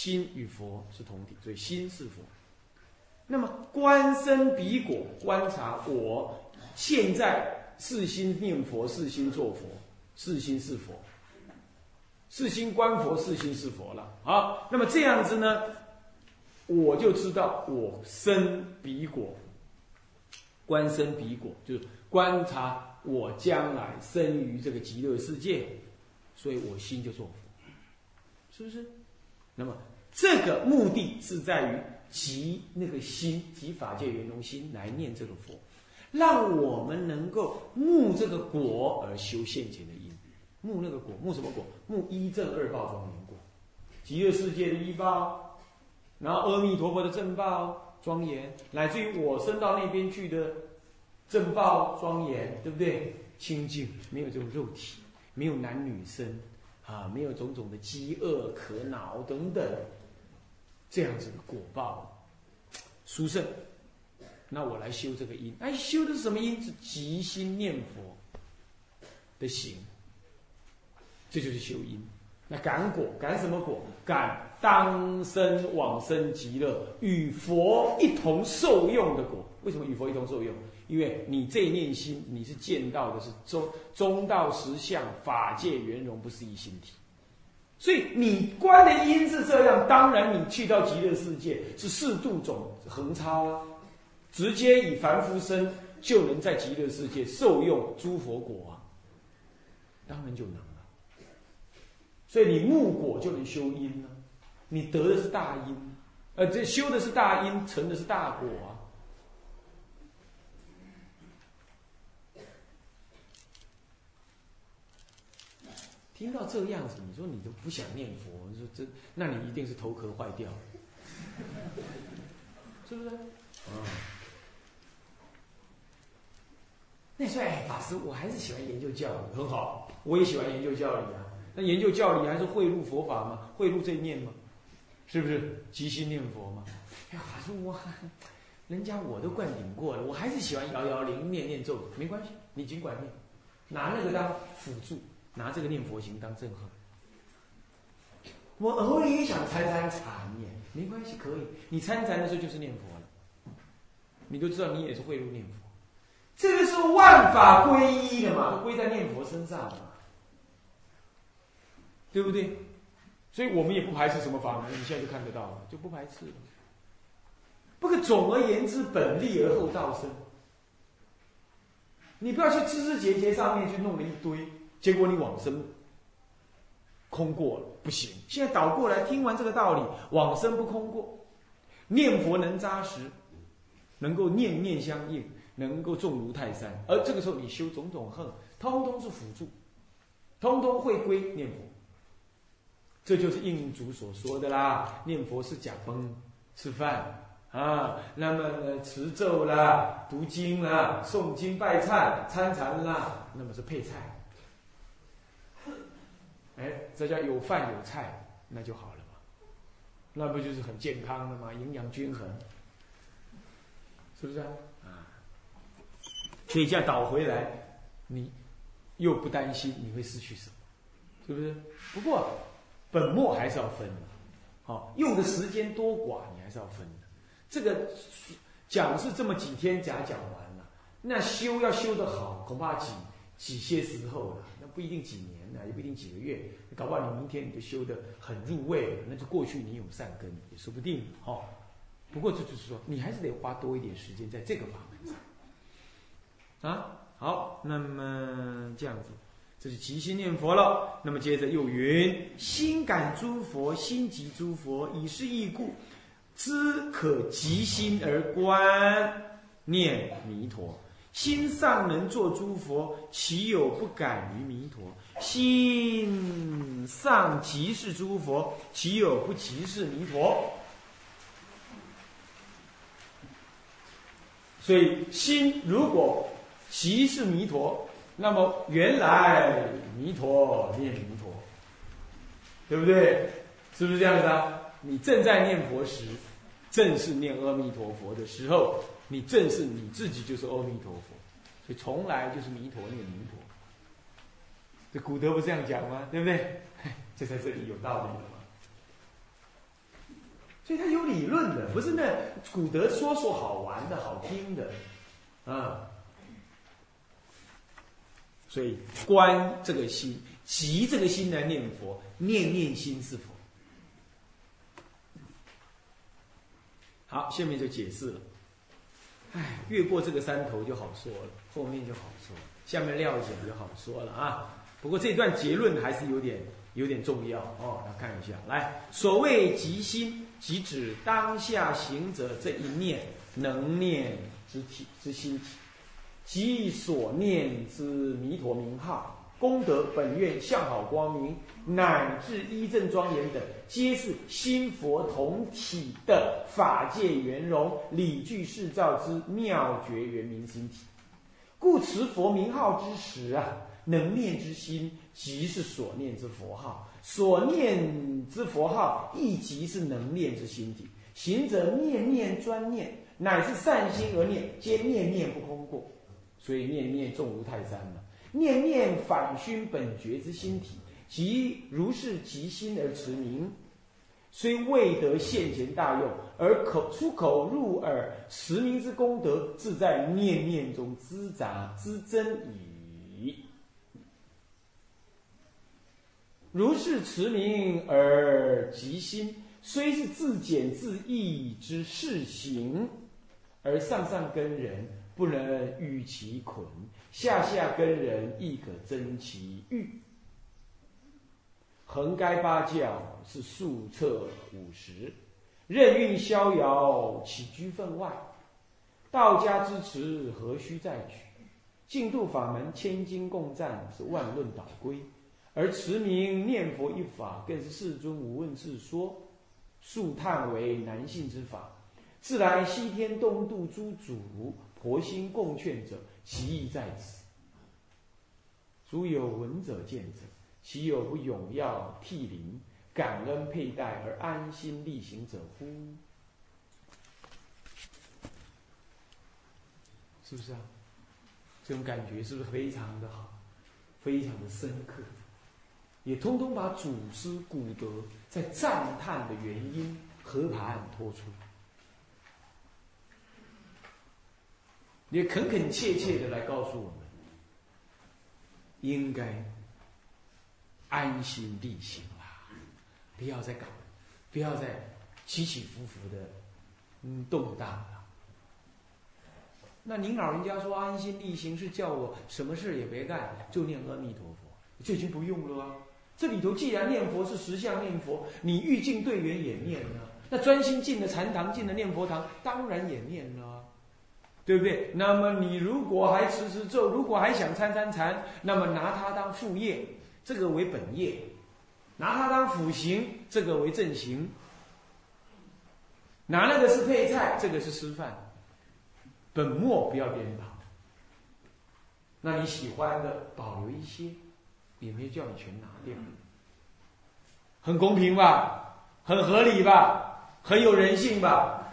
心与佛是同体，所以心是佛。那么观身彼果，观察我现在是心念佛，是心做佛，是心是佛，是心观佛，是心是佛了。好，那么这样子呢，我就知道我身彼果，观身彼果，就是观察我将来生于这个极乐世界，所以我心就做佛，是不是？那么这个目的是在于。集那个心，集法界圆融心来念这个佛，让我们能够慕这个果而修现前的因，慕那个果，慕什么果？慕一正二报庄严果，极乐世界的一报，然后阿弥陀佛的正报庄严，乃至于我升到那边去的正报庄严，对不对？清净，没有这种肉体，没有男女生，啊，没有种种的饥饿、渴恼等等。这样子的果报，殊胜。那我来修这个因，哎，修的是什么因？是即心念佛的行，这就是修因。那感果，感什么果？感当生往生极乐，与佛一同受用的果。为什么与佛一同受用？因为你这一念心，你是见到的是中中道实相，法界圆融，不是一心体。所以你观的因是这样，当然你去到极乐世界是四度种横超啊，直接以凡夫身就能在极乐世界受用诸佛果啊，当然就能了。所以你木果就能修因呢，你得的是大因，呃，这修的是大因，成的是大果啊。听到这个样子，你说你都不想念佛，你说这，那你一定是头壳坏掉，是不是？嗯。那你说，哎，法师，我还是喜欢研究教理，很好，我也喜欢研究教理啊。那研究教理还是贿赂佛法吗？贿赂这一念吗？是不是？即心念佛吗？哎呀，法师，我 人家我都灌顶过了，我还是喜欢摇摇铃、念念咒，没关系，你尽管念，拿那个当辅助。拿这个念佛行当正合，我偶尔也想参参禅耶，没关系，可以。你参禅的时候就是念佛了，你都知道你也是会入念佛，这个是万法归一的嘛，都归在念佛身上嘛，对不对？所以我们也不排斥什么法门，你现在就看得到了，就不排斥了。不过总而言之，本立而后道生，你不要去枝枝节节上面去弄了一堆。结果你往生空过了，不行。现在倒过来，听完这个道理，往生不空过，念佛能扎实，能够念念相应，能够重如泰山。而这个时候，你修种种恨，通通是辅助，通通会归念佛。这就是印祖所说的啦，念佛是假崩吃饭啊，那么持咒啦、读经啦、诵经拜忏、参禅啦，那么是配菜。哎，这叫有饭有菜，那就好了嘛，那不就是很健康的吗？营养均衡，是不是啊？啊，所以这样倒回来，你又不担心你会失去什么，是不是？不过本末还是要分的，好，用的时间多寡你还是要分的。这个讲是这么几天讲讲完了，那修要修得好，恐怕几几些时候了。那不一定几年呢，也不一定几个月，搞不好你明天你就修得很入味，那就过去你有善根也说不定哦。不过这就是说，你还是得花多一点时间在这个法门上啊。好，那么这样子，这是即心念佛了。那么接着又云：心感诸佛，心即诸佛，以是义故，知可即心而观念弥陀。心上能作诸佛，岂有不感于弥陀？心上即是诸佛，岂有不即是弥陀？所以，心如果即是弥陀，那么原来弥陀念弥陀，对不对？是不是这样子啊？你正在念佛时，正是念阿弥陀佛的时候。你正是你自己，就是阿弥陀佛，所以从来就是弥陀念弥陀。这古德不这样讲吗？对不对？这在这里有道理了嘛？所以他有理论的，不是那古德说说好玩的好听的，啊。所以观这个心，急这个心来念佛，念念心是佛。好，下面就解释了。哎，越过这个山头就好说了，后面就好说，下面料子就好说了啊。不过这段结论还是有点有点重要哦，来看一下。来，所谓即心，即指当下行者这一念能念之体之心体。即所念之弥陀名号、功德、本愿、相好、光明，乃至一正庄严等，皆是心佛同体的法界圆融、理具世造之妙觉圆明心体。故持佛名号之时啊，能念之心，即是所念之佛号；所念之佛号，亦即是能念之心体。行者念念专念，乃至善心而念，皆念念不空过。所以念念重如泰山了，念念反熏本觉之心体，即如是即心而持名，虽未得现前大用，而口出口入耳持名之功德，自在念念中滋长滋增矣。如是持名而即心，虽是自简自意之事行，而上上根人。不能与其捆，下下根人亦可增其欲。横该八教是数策五十，任运逍遥，起居分外。道家之词何须再举？净土法门千金共赞，是万论导归。而持名念佛一法，更是世尊无问自说，素叹为难信之法。自来西天东渡诸主。佛心共劝者，其意在此。诸有闻者见者，其有不永耀涕零、感恩佩戴而安心力行者乎？是不是啊？这种感觉是不是非常的好，非常的深刻？也通通把祖师古德在赞叹的原因和盘托出。你恳恳切切的来告诉我们，应该安心立行啦，不要再搞，不要再起起伏伏的，嗯，动荡了。那您老人家说安心立行是叫我什么事也别干，就念阿弥陀佛，这已经不用了啊。这里头既然念佛是实相念佛，你欲进对缘也念了，那专心进了禅堂，进了念佛堂，当然也念了。对不对？那么你如果还持持咒，如果还想参参禅，那么拿它当副业，这个为本业；拿它当辅行，这个为正行；拿那个是配菜，这个是吃饭。本末不要颠倒。那你喜欢的保留一些，也没叫你全拿掉。很公平吧？很合理吧？很有人性吧？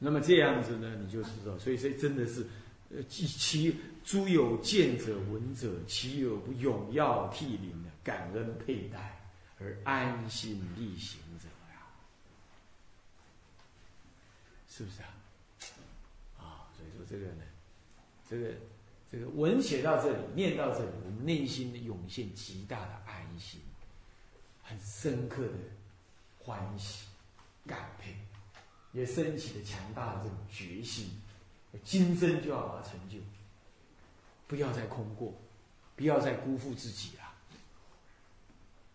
那么这样子呢，你就知道，所以这真的是，呃，其诸有见者闻者，其有不永耀涕零的感恩佩戴而安心力行者呀，是不是啊？啊，所以说这个呢，这个这个文写到这里，念到这里，我们内心的涌现极大的安心，很深刻的欢喜感佩。也升起了强大的这种决心，今生就要把它成就，不要再空过，不要再辜负自己了，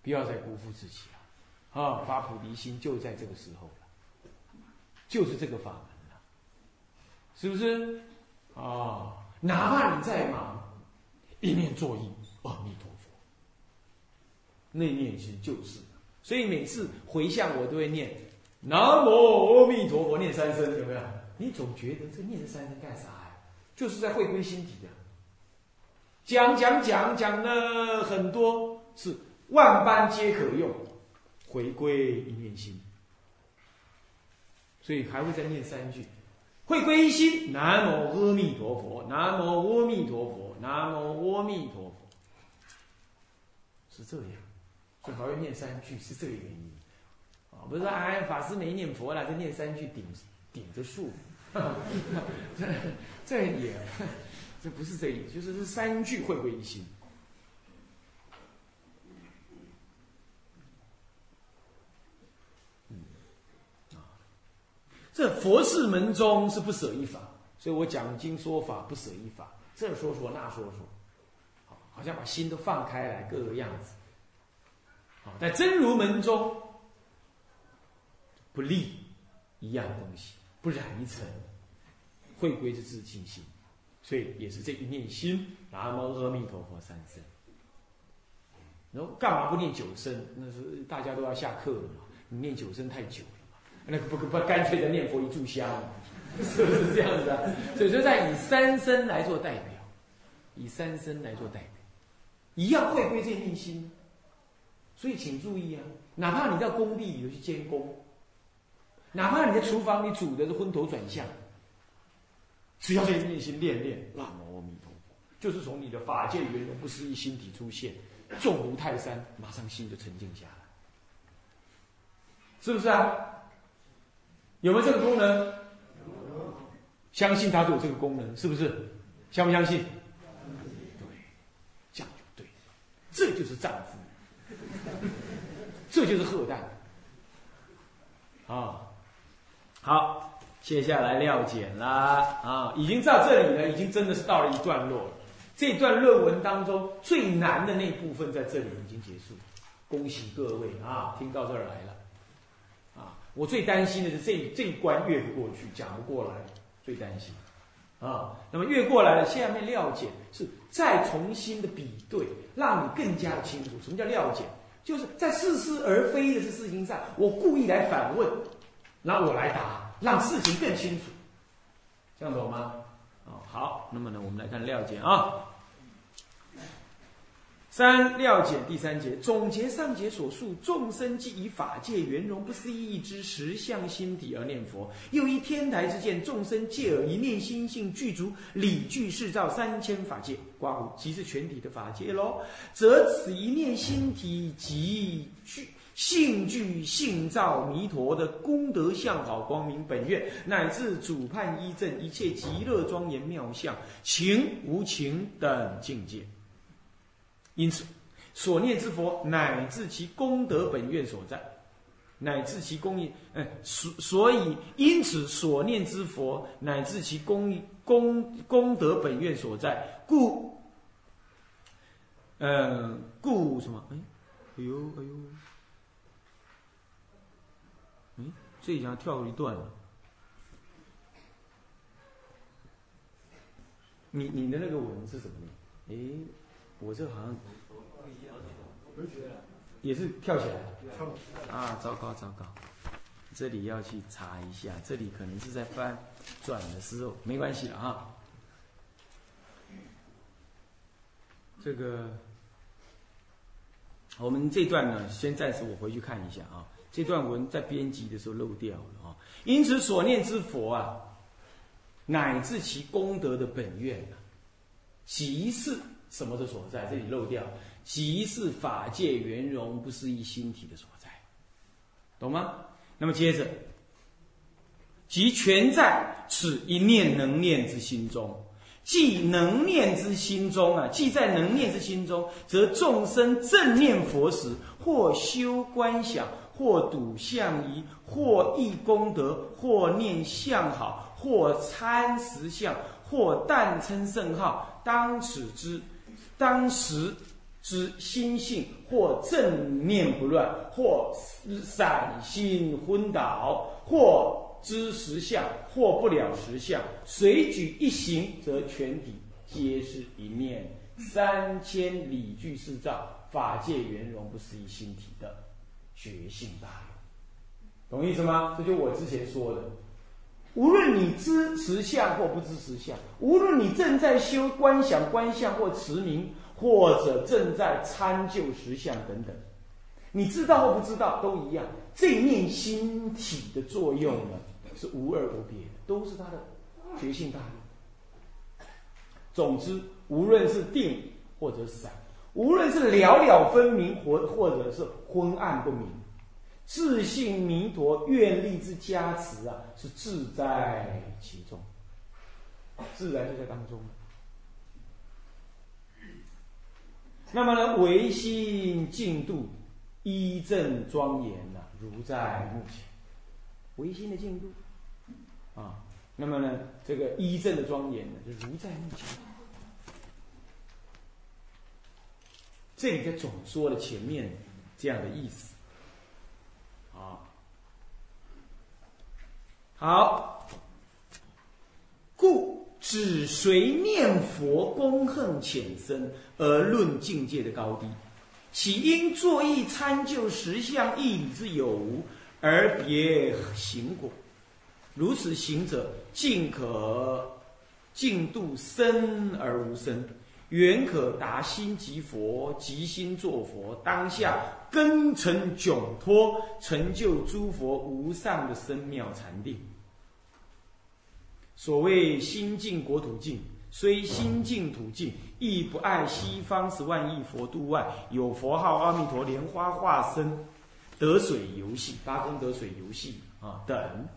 不要再辜负自己了，啊！发菩提心就在这个时候了，就是这个法门了，是不是？啊！哪怕你再忙，一念作意，阿弥陀佛，那念心就是，所以每次回向我都会念。南无阿弥陀佛，念三声有没有？你总觉得这念三声干啥呀？就是在回归心体呀。讲讲讲讲了很多，是万般皆可用，回归一念心。所以还会再念三句：回归一心，南无阿弥陀佛，南无阿弥陀佛，南无阿弥陀佛。是这样，所以还要念三句，是这个原因。不是说哎，法师没念佛了，就念三句顶顶着树，这这也这不是这意思，就是这三句会归一心。这佛事门中是不舍一法，所以我讲经说法不舍一法，这说说那说说，好，好像把心都放开来，各个样子。好，在真如门中不立一样东西，不染一层，会归之自净心，所以也是这一念心，南无阿弥陀佛三声。然后干嘛不念九声？那是大家都要下课了嘛，你念九声太久了嘛。那不不不，干脆的念佛一炷香，是不是这样子啊？所以说，在以三声来做代表，以三声来做代表，一样会归这念心。所以请注意啊，哪怕你到工地里头去监工，哪怕你在厨房里煮的是昏头转向，只要在内心练练，南无阿弥陀佛，就是从你的法界圆融不思议心体出现，重如泰山，马上心就沉静下来，是不是啊？有没有这个功能？相信它就有这个功能，是不是？相不相信？对，这样就对，这就是丈夫，这就是贺旦啊！好，接下来料简啦啊！已经到这里了，已经真的是到了一段落了。这段论文当中最难的那部分在这里已经结束，恭喜各位啊！听到这儿来了。啊我最担心的是这这一关越不过去，讲不过来，最担心啊。那么越过来了，下面料解是再重新的比对，让你更加清楚什么叫料解，就是在似是而非的这事情上，我故意来反问，那我来答，让事情更清楚，这样懂吗？哦，好，那么呢，我们来看料解啊。三料解第三节，总结上节所述，众生既以法界圆融不思议之实相心体而念佛，又依天台之见，众生借而一念心性具足理具是造三千法界，刮胡即是全体的法界喽，则此一念心体即具性具性造弥陀的功德相好光明本愿，乃至主判依正一切极乐庄严妙相情无情等境界。因此，所念之佛乃至其功德本愿所在，乃至其功业，嗯，所所以因此所念之佛乃至其功功功德本愿所在，故，嗯，故什么？哎，哎呦，哎呦，哎，这一下跳一段了。你你的那个文是什么呢？哎。我这好像也是跳起来啊！糟糕糟糕，这里要去查一下，这里可能是在翻转的时候，没关系了哈。这个我们这段呢，先暂时我回去看一下啊。这段文在编辑的时候漏掉了啊。因此所念之佛啊，乃至其功德的本愿啊，即是。什么的所在？这里漏掉，即是法界圆融，不是一心体的所在，懂吗？那么接着，即全在此一念能念之心中，即能念之心中啊，即在能念之心中，则众生正念佛时，或修观想，或睹相仪，或忆功德，或念相好，或参实相，或但称圣号，当此之。当时之心性，或正念不乱，或散心昏倒，或知实相，或不了实相，随举一行，则全体皆是一念。三千里具四照，法界圆融，不是一心体的觉性大用，懂意思吗？这就我之前说的。无论你知实相或不知实相，无论你正在修观想观相或持名，或者正在参究实相等等，你知道或不知道都一样。这念心体的作用呢，是无二无别的，都是它的觉性大用。总之，无论是定或者散，无论是了了分明，或或者是昏暗不明，自信弥陀愿力之加持啊，是自在其中，自然就在当中。那么呢，唯心净度，一正庄严呐，如在目前。唯心的净度啊，那么呢，这个一正的庄严呢，就如在目前。这里就总说了前面这样的意思，啊，好，故只随念佛功恨浅深而论境界的高低，岂因作意参就实相义理之有无而别行果？如此行者，尽可尽度生而无生。远可达心即佛，即心作佛，当下根尘窘脱，成就诸佛无上的深妙禅定。所谓心净国土净，虽心净土净，亦不爱西方十万亿佛度外有佛号阿弥陀莲花化身得水游戏，八功得水游戏啊等，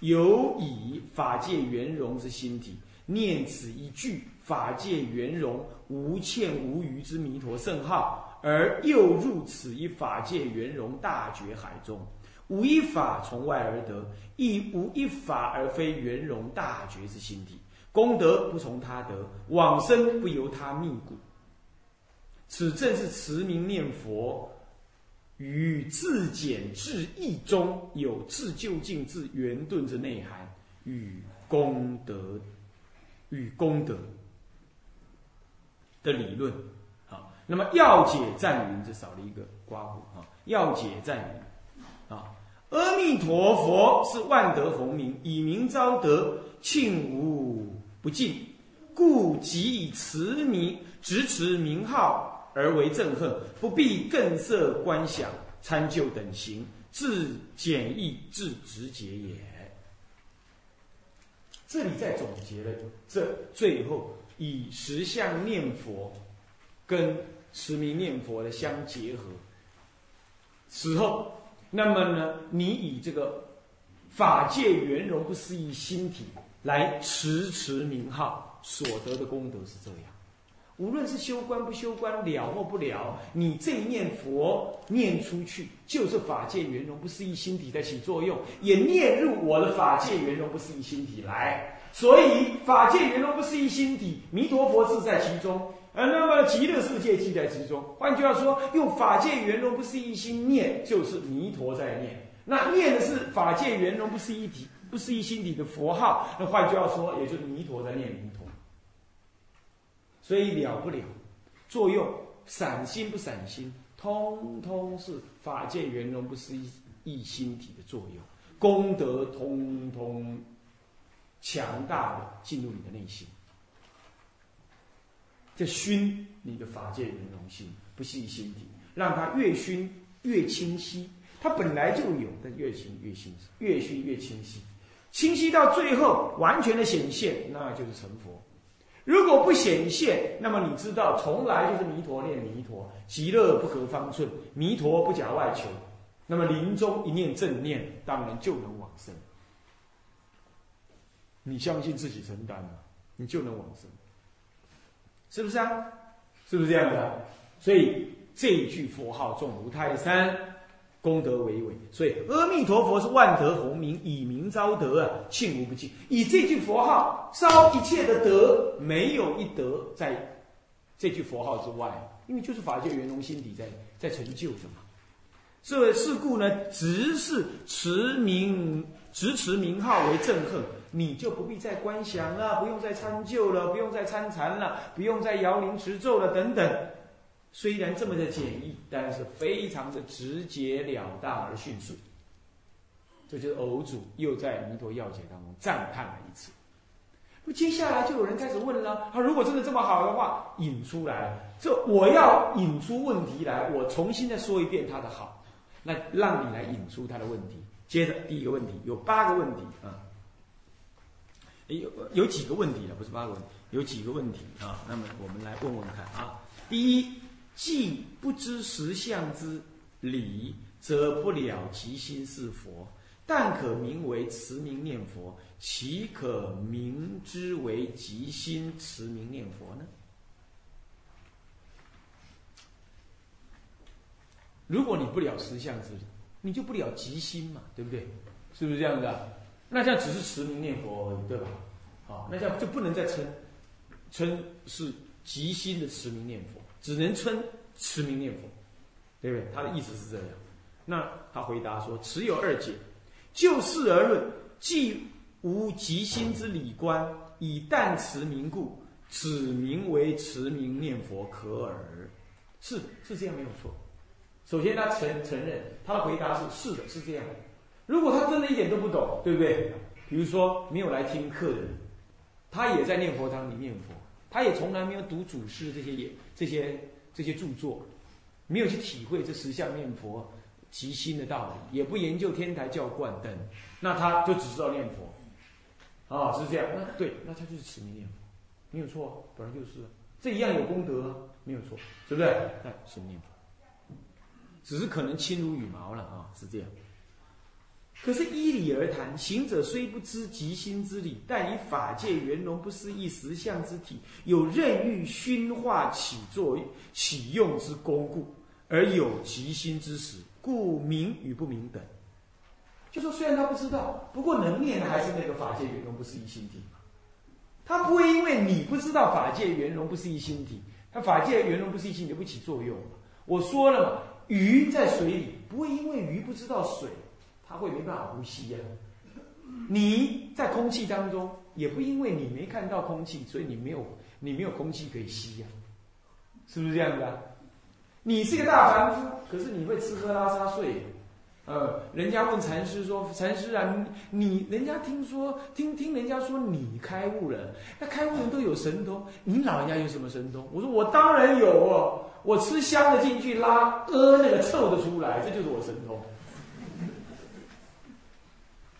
有以法界圆融之心体，念此一句。法界圆融无欠无余之弥陀圣号，而又入此一法界圆融大觉海中，无一法从外而得，亦无一法而非圆融大觉之心体。功德不从他得，往生不由他觅故。此正是持名念佛与自简至意中有自究竟自圆顿之内涵与功德与功德。的理论，啊，那么要解赞云就少了一个刮胡啊，要解赞云，啊，阿弥陀佛是万德洪名，以名昭德，庆无不尽，故即以持名直持名号而为憎恨，不必更色观想参就等行，自简易自直接也。这里再总结了这最后。以实相念佛跟持名念佛的相结合，此后，那么呢，你以这个法界圆融不思议心体来持持名号，所得的功德是这样。无论是修观不修观，了或不了，你这一念佛念出去，就是法界圆融不思议心体在起作用，也念入我的法界圆融不思议心体来。所以法界圆融不是一心体，弥陀佛自在其中，呃，那么极乐世界即在其中。换句话说，用法界圆融不是一心念，就是弥陀在念。那念的是法界圆融不是一体，不是一心体的佛号。那换句话说，也就是弥陀在念弥陀。所以了不了，作用散心不散心，通通是法界圆融不是一一心体的作用，功德通通。强大的进入你的内心，这熏你的法界圆融心，不是心体，让它越熏越清晰。它本来就有，但越熏越清晰，越熏越清晰，清晰到最后完全的显现，那就是成佛。如果不显现，那么你知道，从来就是弥陀念弥陀，极乐不隔方寸，弥陀不假外求。那么临终一念正念，当然就能往生。你相信自己承担了，你就能往生，是不是啊？是不是这样的？所以这一句佛号重如泰山，功德为伟。所以阿弥陀佛是万德洪名，以名招德啊，庆无不尽。以这句佛号烧一切的德，没有一德在这句佛号之外，因为就是法界圆融心底在在成就的嘛。这事故呢，只是持名，直持名号为憎恨。你就不必再观想了，不用再参就了，不用再参禅了，不用再摇铃持咒了，等等。虽然这么的简易，但是非常的直截了当而迅速。这就是偶主又在弥陀要解当中赞叹了一次。那接下来就有人开始问了：啊，如果真的这么好的话，引出来，这我要引出问题来，我重新再说一遍他的好，那让你来引出他的问题。接着第一个问题有八个问题啊。有有几个问题了，不是八个问题，有几个问题啊？那么我们来问问看啊。第一，既不知实相之理，则不了即心是佛。但可名为持名念佛，岂可名之为即心持名念佛呢？如果你不了实相之理，你就不了即心嘛，对不对？是不是这样子啊？那这样只是持名念佛而已，对吧？好，那这样就不能再称称是即心的持名念佛。只能称持名念佛，对不对？他的意思是这样。那他回答说：“持有二解，就事而论，既无极心之理观，以但持名故，指名为持名念佛可耳。”是，是这样没有错。首先，他承承认他的回答是是的，是这样。如果他真的一点都不懂，对不对？比如说没有来听课的人，他也在念佛堂里念佛。他也从来没有读祖师这些也这些这些著作，没有去体会这十相念佛即心的道理，也不研究天台教观等，那他就只知道念佛，啊，是这样。那对，那他就是持名念佛，没有错，本来就是，这一样有功德，没有错，是不是？哎，持名念佛，只是可能轻如羽毛了啊，是这样。可是依理而谈，行者虽不知即心之理，但以法界圆融不思议实相之体，有任欲熏化起作起用之功故，而有即心之实，故明与不明等。就说虽然他不知道，不过能念的还是那个法界圆融不思议心体嘛。他不会因为你不知道法界圆融不思议心体，他法界圆融不思议心体不起作用我说了嘛，鱼在水里不会因为鱼不知道水。他会没办法呼吸呀！你在空气当中，也不因为你没看到空气，所以你没有你没有空气可以吸呀，是不是这样的？你是个大凡夫，可是你会吃喝拉撒睡，呃，人家问禅师说：“禅师啊，你人家听说听听人家说你开悟了，那开悟人都有神通，你老人家有什么神通？”我说：“我当然有哦，我吃香的进去拉，呃，那个臭的出来，这就是我神通。”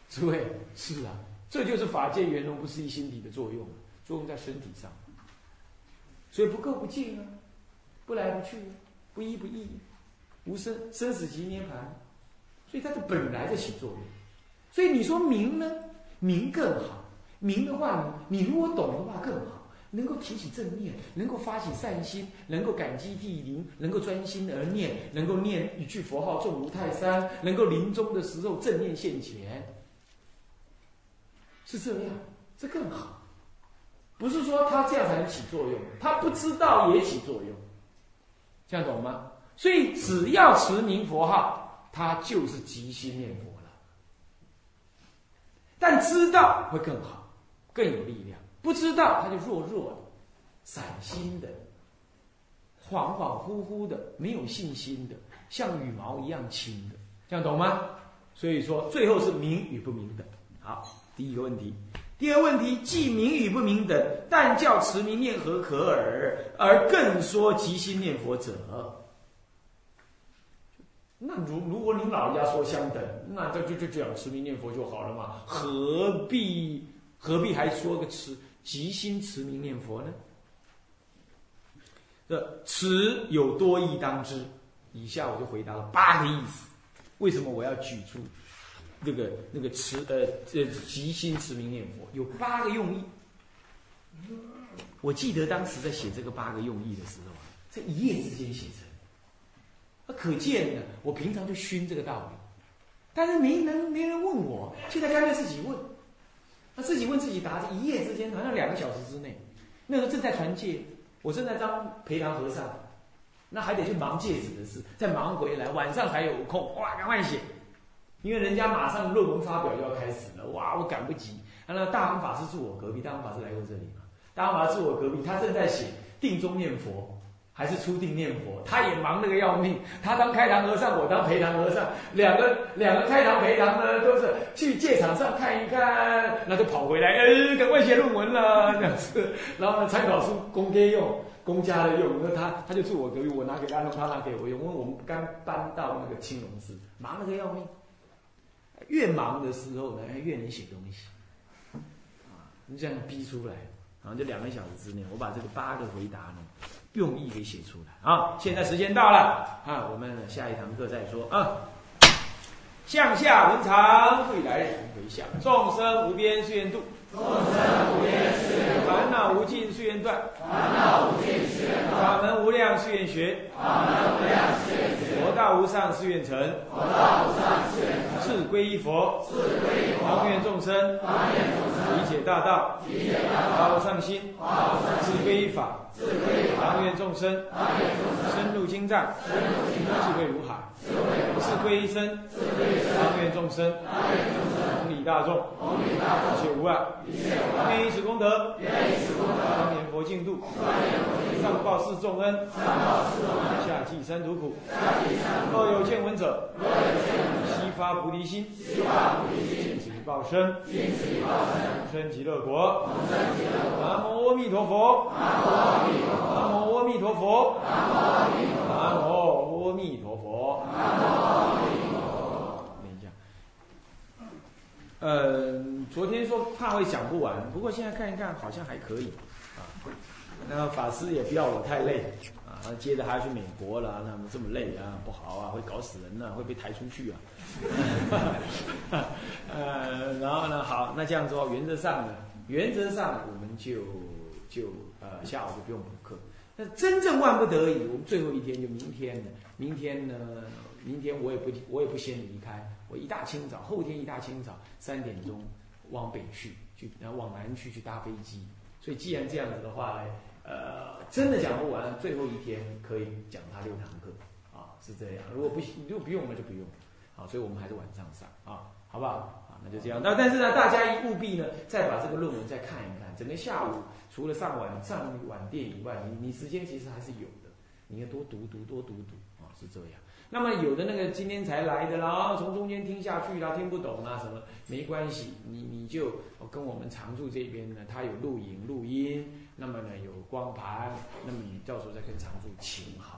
诸位，是啊，这就是法界圆融不思议心体的作用，作用在身体上，所以不垢不净啊，不来不去，不依不异，无生生死即涅盘，所以它就本来在起作用。所以你说明呢？明更好，明的话，你你如果懂的话更好，能够提起正念，能够发起善心，能够感激涕零，能够专心而念，能够念一句佛号重如泰山，能够临终的时候正念现前。是这样，这更好。不是说他这样才能起作用，他不知道也起作用，这样懂吗？所以只要持名佛号，他就是即心念佛了。但知道会更好，更有力量；不知道他就弱弱的、散心的、恍恍惚惚的、没有信心的，像羽毛一样轻的，这样懂吗？所以说，最后是明与不明的。好。第一个问题，第二问题，既明与不明等，但教持名念何可耳？而更说即心念佛者，那如如果您老人家说相等，那这就就讲持名念佛就好了嘛？何必何必还说个持即心持名念佛呢？这持有多义当知，以下我就回答了八个意思。为什么我要举出？那个那个持呃呃极心持名念佛有八个用意，我记得当时在写这个八个用意的时候，在一夜之间写成，那可见呢，我平常就熏这个道理，但是没人没人问我，现在干脆自己问，他自己问自己答，一夜之间好像两个小时之内，那时候正在传戒，我正在当陪堂和尚，那还得去忙戒指的事，再忙回来，晚上才有空，哇，赶快写。因为人家马上论文发表就要开始了，哇，我赶不及。那大行法师住我隔壁，大行法师来过这里嘛？大行法师住我隔壁，他正在写定中念佛，还是初定念佛？他也忙那个要命。他当开堂和尚，我当陪堂和尚，两个两个开堂陪堂呢，都是去戒场上看一看，那就跑回来，哎，赶快写论文了这样子。然后呢，参考书公家用，公家的用。那他他就住我隔壁，我拿给他用，他拿给我用。因为我们刚搬到那个青龙寺，忙那个要命。越忙的时候呢，越能写东西，啊，你这样逼出来，然后就两个小时之内，我把这个八个回答呢，用意给写出来。啊！现在时间到了。啊，我们下一堂课再说。啊。向下文长，未来人回向，众生无边誓愿度，众生无边誓愿度，烦恼无尽誓愿断，烦恼无尽誓愿断，法门无量誓愿学，法门无量誓无上誓愿成，无上誓愿成，志归依佛，志归依佛，当愿众生，当愿众生，理解大道，理解大道，发无上心，发无上心，志归依法，志归依法，当愿众生，当愿众生，深入经藏，深入经藏，智慧如海，智慧如海，志归一生，智归愿众生，同理大众，一切无碍，一切无碍，愿以此功德，庄严佛净土，上报四重恩，下济三途苦。若有见闻者，悉发菩提心，尽此一报身，生极乐国。永生极乐国。南无阿弥陀佛。南无阿弥陀佛。南无阿弥陀佛。南无阿弥陀佛。南无阿弥陀佛。南无阿弥陀佛。等一下，呃，昨天说怕会讲不完，不过现在看一看，好像还可以啊。那法师也不要我太累啊，接着还要去美国了，那么这么累啊，不好啊，会搞死人呢、会被抬出去啊。呃，然后呢，好，那这样说，原则上呢，原则上我们就就呃下午就不用补课。那真正万不得已，我们最后一天就明天了。明天呢，明天我也不我也不先离开，我一大清早，后天一大清早三点钟往北去，去然后往南去去搭飞机。所以既然这样子的话呢，呃，真的讲不完，最后一天可以讲他六堂课啊，是这样。如果不行，如果不用那就不用。好，所以我们还是晚上上啊，好不好？啊，那就这样。那但是呢，大家务必呢，再把这个论文再看一看。整个下午除了上晚上晚殿以外，你你时间其实还是有的，你要多读读多读读啊，是这样。那么有的那个今天才来的啦，从中间听下去啦，听不懂啊什么，没关系，你你就跟我们常驻这边呢，他有录影录音，那么呢有光盘，那么你到时候再跟常驻请好。